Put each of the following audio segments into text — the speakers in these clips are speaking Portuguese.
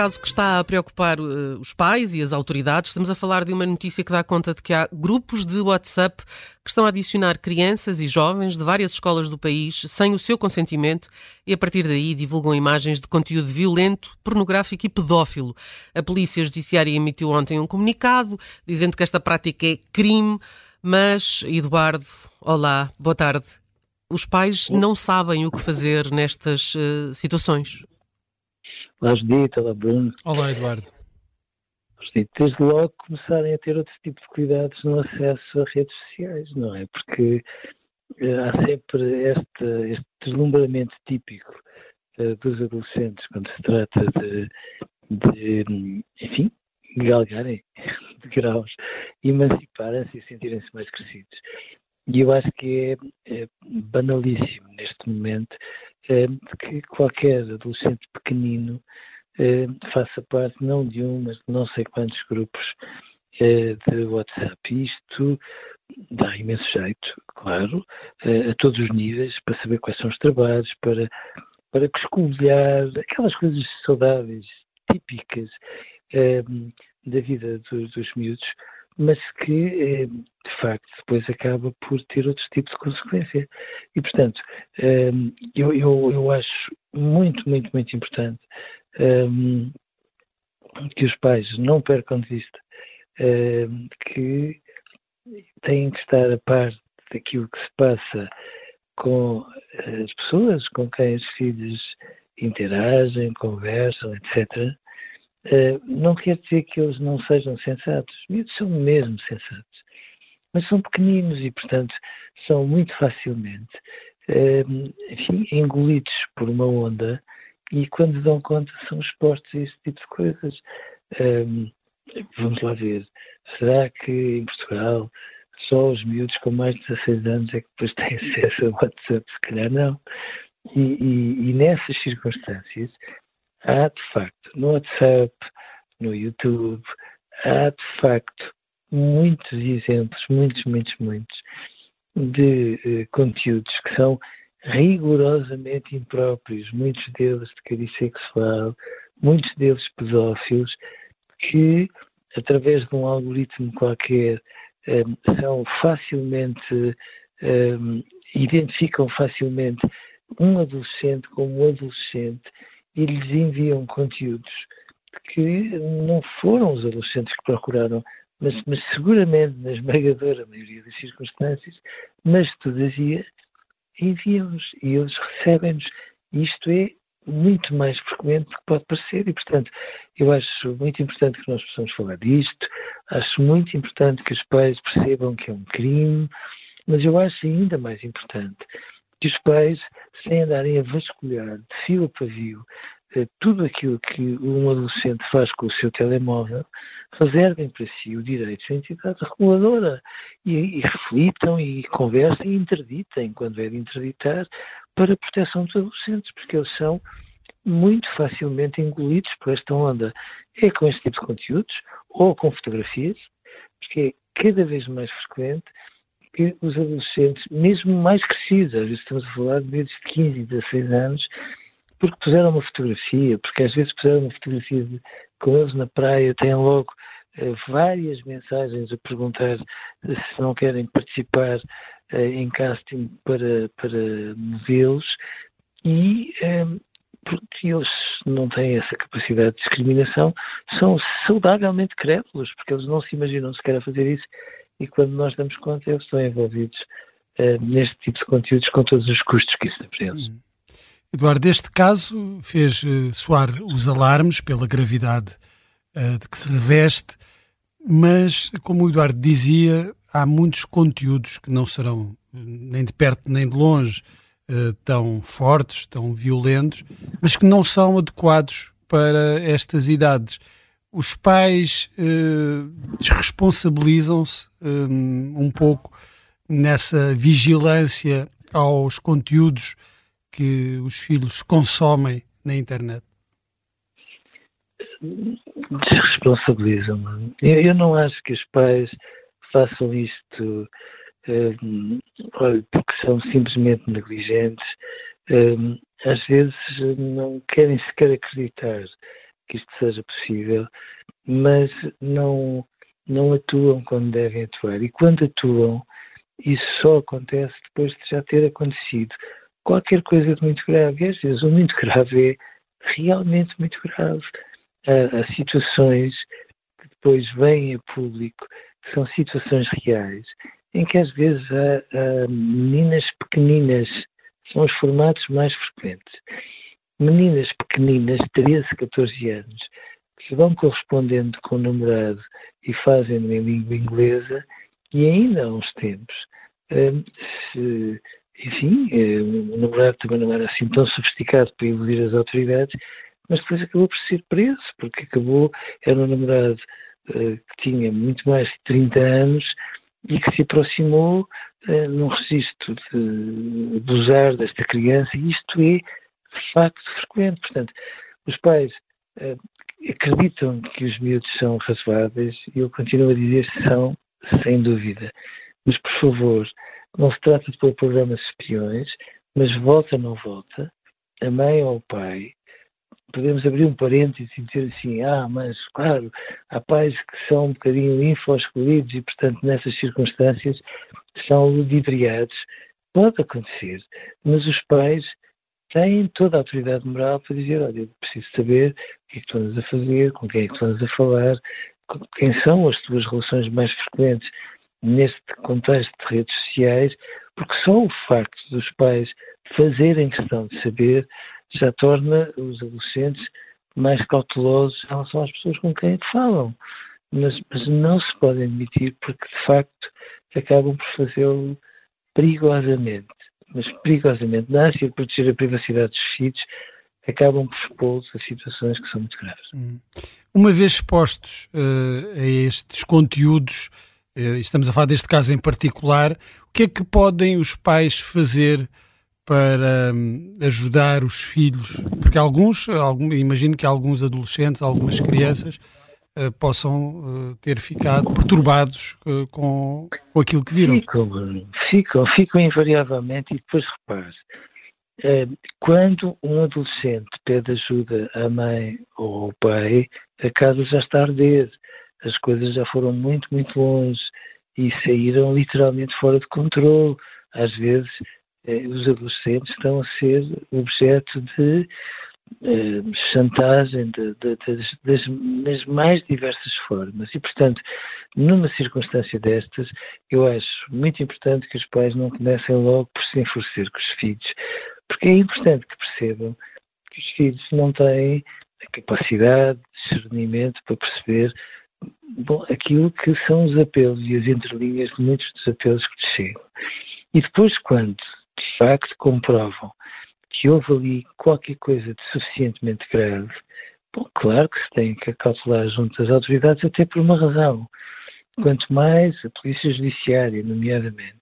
caso que está a preocupar uh, os pais e as autoridades. Estamos a falar de uma notícia que dá conta de que há grupos de WhatsApp que estão a adicionar crianças e jovens de várias escolas do país sem o seu consentimento e, a partir daí, divulgam imagens de conteúdo violento, pornográfico e pedófilo. A Polícia Judiciária emitiu ontem um comunicado dizendo que esta prática é crime, mas, Eduardo, olá, boa tarde. Os pais não sabem o que fazer nestas uh, situações. Olá, Judite, olá, Bruno. Olá, Eduardo. Desde logo começarem a ter outro tipo de cuidados no acesso a redes sociais, não é? Porque uh, há sempre este, este deslumbramento típico uh, dos adolescentes quando se trata de, de enfim, galgarem de graus, emanciparem-se e sentirem-se mais crescidos. E eu acho que é, é banalíssimo neste momento que qualquer adolescente pequenino é, faça parte não de um, mas de não sei quantos grupos é, de WhatsApp. Isto dá imenso jeito, claro, a todos os níveis, para saber quais são os trabalhos, para, para escolher aquelas coisas saudáveis, típicas da vida dos, dos miúdos, mas que, eh, facto, depois acaba por ter outros tipos de consequência. E, portanto, eh, eu, eu, eu acho muito, muito, muito importante eh, que os pais não percam de vista que têm que estar a par daquilo que se passa com as pessoas com quem os filhos interagem, conversam, etc. Uh, não quer dizer que eles não sejam sensatos. Os miúdos são mesmo sensatos. Mas são pequeninos e, portanto, são muito facilmente uh, enfim, engolidos por uma onda e, quando dão conta, são expostos a esse tipo de coisas. Uh, vamos lá ver. Será que em Portugal só os miúdos com mais de 16 anos é que depois têm acesso a WhatsApp? Se calhar não. E, e, e nessas circunstâncias, há de facto no WhatsApp, no YouTube, há de facto muitos exemplos, muitos, muitos, muitos, de eh, conteúdos que são rigorosamente impróprios, muitos deles de cariz sexual, muitos deles pedófilos, que através de um algoritmo qualquer eh, são facilmente eh, identificam facilmente um adolescente como um adolescente e lhes enviam conteúdos que não foram os adolescentes que procuraram, mas, mas seguramente, na esmagadora maioria das circunstâncias, mas todavia enviam-nos e eles recebem-nos. Isto é muito mais frequente do que pode parecer e, portanto, eu acho muito importante que nós possamos falar disto, acho muito importante que os pais percebam que é um crime, mas eu acho ainda mais importante que os pais, sem andarem a vasculhar de fio a pavio tudo aquilo que um adolescente faz com o seu telemóvel, reservem para si o direito de entidade reguladora e, e reflitam e conversem e interditem quando é de interditar para a proteção dos adolescentes, porque eles são muito facilmente engolidos por esta onda. É com este tipo de conteúdos ou com fotografias, porque é cada vez mais frequente que os adolescentes, mesmo mais crescidos, às vezes estamos a falar de meses de 15 e 16 anos, porque puseram uma fotografia, porque às vezes puseram uma fotografia de, com eles na praia, têm logo eh, várias mensagens a perguntar se não querem participar eh, em casting para, para modelos e eh, porque eles não têm essa capacidade de discriminação, são saudavelmente crédulos, porque eles não se imaginam sequer a fazer isso e quando nós damos conta eles estão envolvidos uh, neste tipo de conteúdos com todos os custos que isso apresenta. Hum. Eduardo, este caso fez uh, soar os alarmes pela gravidade uh, de que se reveste, mas, como o Eduardo dizia, há muitos conteúdos que não serão nem de perto nem de longe uh, tão fortes, tão violentos, mas que não são adequados para estas idades. Os pais desresponsabilizam-se um pouco nessa vigilância aos conteúdos que os filhos consomem na internet? Desresponsabilizam-me. Eu, eu, não acho que os pais façam isto um, porque são simplesmente negligentes. Um, às vezes não querem sequer acreditar que isto seja possível, mas não, não atuam quando devem atuar. E quando atuam, isso só acontece depois de já ter acontecido qualquer coisa de muito grave. E às vezes o muito grave é realmente muito grave. Há, há situações que depois vêm a público, que são situações reais, em que às vezes há, há meninas pequeninas, são os formatos mais frequentes. Meninas pequeninas, 13, 14 anos, que se vão correspondendo com o namorado e fazem em língua inglesa, e ainda há uns tempos, hum, se enfim, eh, o namorado também não era assim tão sofisticado para iludir as autoridades, mas depois acabou por ser preso, porque acabou, era um namorado uh, que tinha muito mais de 30 anos e que se aproximou uh, num registro de abusar desta criança, e isto é de facto frequente. Portanto, os pais uh, acreditam que os miúdos são razoáveis e eu continuo a dizer são, sem dúvida. Mas, por favor, não se trata de pôr programas espiões, mas volta ou não volta, a mãe ou o pai, podemos abrir um parênteses e dizer assim, ah, mas claro, há pais que são um bocadinho infoscolidos e, portanto, nessas circunstâncias são ludibriados. Pode acontecer, mas os pais têm toda a autoridade moral para dizer, olha, preciso saber o que é que tu andas a fazer, com quem é que tu andas a falar, quem são as tuas relações mais frequentes neste contexto de redes sociais, porque só o facto dos pais fazerem questão de saber já torna os adolescentes mais cautelosos em relação às pessoas com quem falam. Mas, mas não se podem admitir porque, de facto, acabam por fazê-lo perigosamente. Mas perigosamente, na ânsia de proteger a privacidade dos filhos, acabam por expô-los a situações que são muito graves. Hum. Uma vez expostos uh, a estes conteúdos, estamos a falar deste caso em particular, o que é que podem os pais fazer para hum, ajudar os filhos? Porque alguns, imagino que alguns adolescentes, algumas crianças uh, possam uh, ter ficado perturbados com, com aquilo que viram. Ficam, ficam, ficam invariavelmente e depois repare, quando um adolescente pede ajuda à mãe ou ao pai, a casa já está a arder as coisas já foram muito, muito longe e saíram literalmente fora de controle. Às vezes, eh, os adolescentes estão a ser objeto de eh, chantagem de, de, de, das, das, mais diversas formas. E, portanto, numa circunstância destas, eu acho muito importante que os pais não comecem logo por se enfurecer com os filhos, porque é importante que percebam que os filhos não têm a capacidade, discernimento para perceber bom, aquilo que são os apelos e as entrelinhas de muitos dos apelos que te chegam. E depois, quando de facto comprovam que houve ali qualquer coisa de suficientemente grave, bom, claro que se tem que cautelar junto às autoridades, até por uma razão. Quanto mais a Polícia Judiciária, nomeadamente,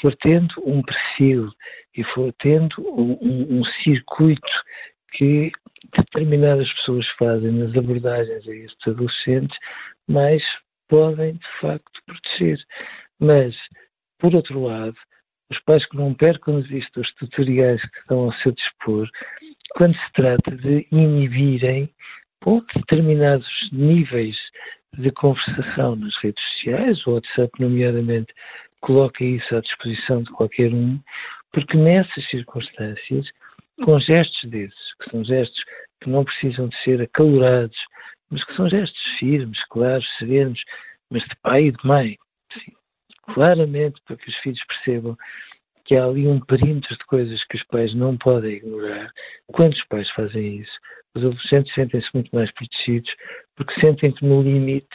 for tendo um perfil e for tendo um, um, um circuito que determinadas pessoas fazem nas abordagens a estes adolescentes, mais podem de facto proteger. Mas, por outro lado, os pais que não percam de vista os tutoriais que estão ao seu dispor, quando se trata de inibirem bom, determinados níveis de conversação nas redes sociais, o WhatsApp, nomeadamente, coloca isso à disposição de qualquer um, porque nessas circunstâncias, com gestos desses, que são gestos que não precisam de ser acalorados, mas que são gestos firmes, claros, serenos, mas de pai e de mãe. Sim, claramente para que os filhos percebam que há ali um perímetro de coisas que os pais não podem ignorar. Quando os pais fazem isso, os adolescentes sentem-se muito mais protegidos porque sentem que no limite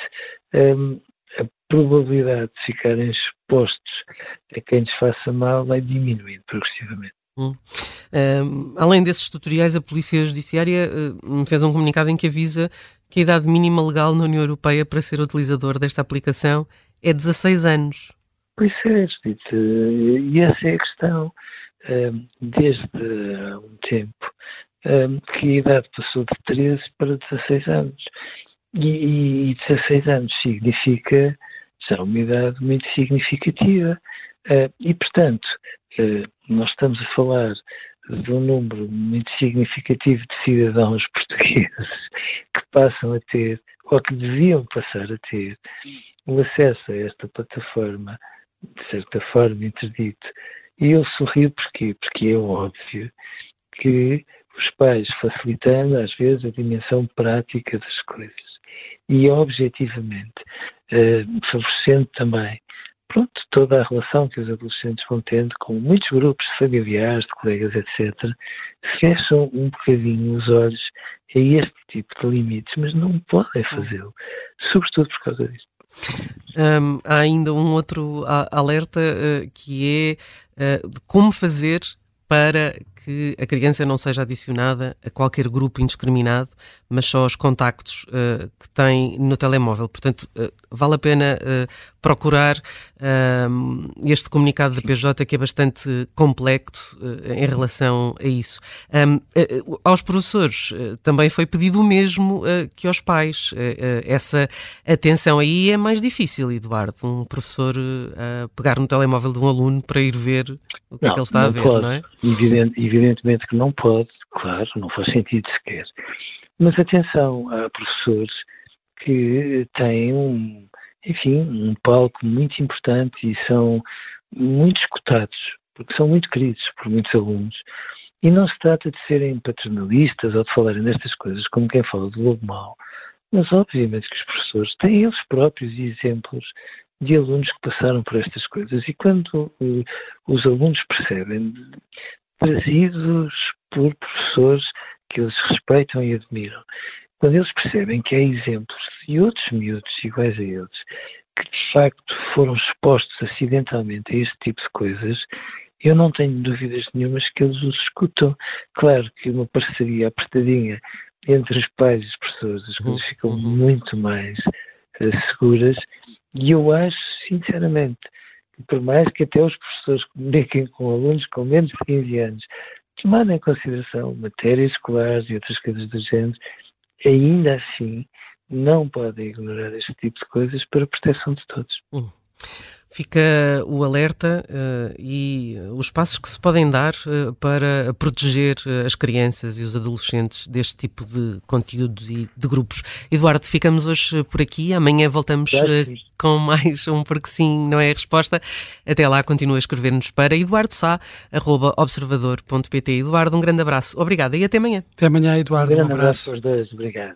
um, a probabilidade de ficarem expostos a quem lhes faça mal vai diminuindo progressivamente. Hum. Um, além desses tutoriais, a Polícia Judiciária uh, fez um comunicado em que avisa que a idade mínima legal na União Europeia para ser utilizador desta aplicação é 16 anos. Pois é, Judite, e essa é a questão. Desde há um tempo que a idade passou de 13 para 16 anos. E, e 16 anos significa já uma idade muito significativa. Uh, e, portanto, uh, nós estamos a falar de um número muito significativo de cidadãos portugueses que passam a ter, ou que deviam passar a ter, o acesso a esta plataforma, de certa forma interdito. E eu sorrio porquê? Porque é óbvio que os pais facilitando às vezes a dimensão prática das coisas e objetivamente, eh, favorecendo também pronto, toda a relação que os adolescentes vão tendo com muitos grupos familiares, de colegas, etc., fecham um bocadinho os olhos a este tipo de limites, mas não podem fazê-lo, sobretudo por causa disto. Um, há ainda um outro alerta uh, que é uh, de como fazer para que a criança não seja adicionada a qualquer grupo indiscriminado, mas só aos contactos uh, que tem no telemóvel. Portanto, uh, vale a pena uh, procurar este comunicado da PJ que é bastante complexo em relação a isso. Um, aos professores também foi pedido o mesmo que aos pais. essa atenção aí é mais difícil, Eduardo. Um professor pegar no telemóvel de um aluno para ir ver o que não, é que ele está a ver, não é? Evidente, evidentemente que não pode, claro, não faz sentido sequer. Mas atenção, há professores que têm um, enfim, um palco muito importante e são muito escutados, porque são muito queridos por muitos alunos. E não se trata de serem paternalistas ou de falarem destas coisas como quem fala do lobo mau, mas obviamente que os professores têm eles próprios exemplos de alunos que passaram por estas coisas. E quando uh, os alunos percebem, trazidos por professores que eles respeitam e admiram, quando eles percebem que há exemplos de outros miúdos iguais a eles que de facto foram expostos acidentalmente a este tipo de coisas, eu não tenho dúvidas nenhumas que eles os escutam. Claro que uma parceria apertadinha entre os pais e os professores, as coisas ficam uhum. muito mais uh, seguras e eu acho, sinceramente, que por mais que até os professores comuniquem com alunos com menos de 15 anos, tomando em consideração matérias escolares e outras coisas do género, ainda assim não podem ignorar este tipo de coisas para a proteção de todos. Hum. Fica o alerta uh, e os passos que se podem dar uh, para proteger uh, as crianças e os adolescentes deste tipo de conteúdos e de grupos. Eduardo, ficamos hoje por aqui. Amanhã voltamos com mais um Porque Sim, não é a resposta. Até lá, continua a escrever-nos para eduardosá.observador.pt. Eduardo, um grande abraço. Obrigado e até amanhã. Até amanhã, Eduardo. Um, um abraço. abraço dois. Obrigado.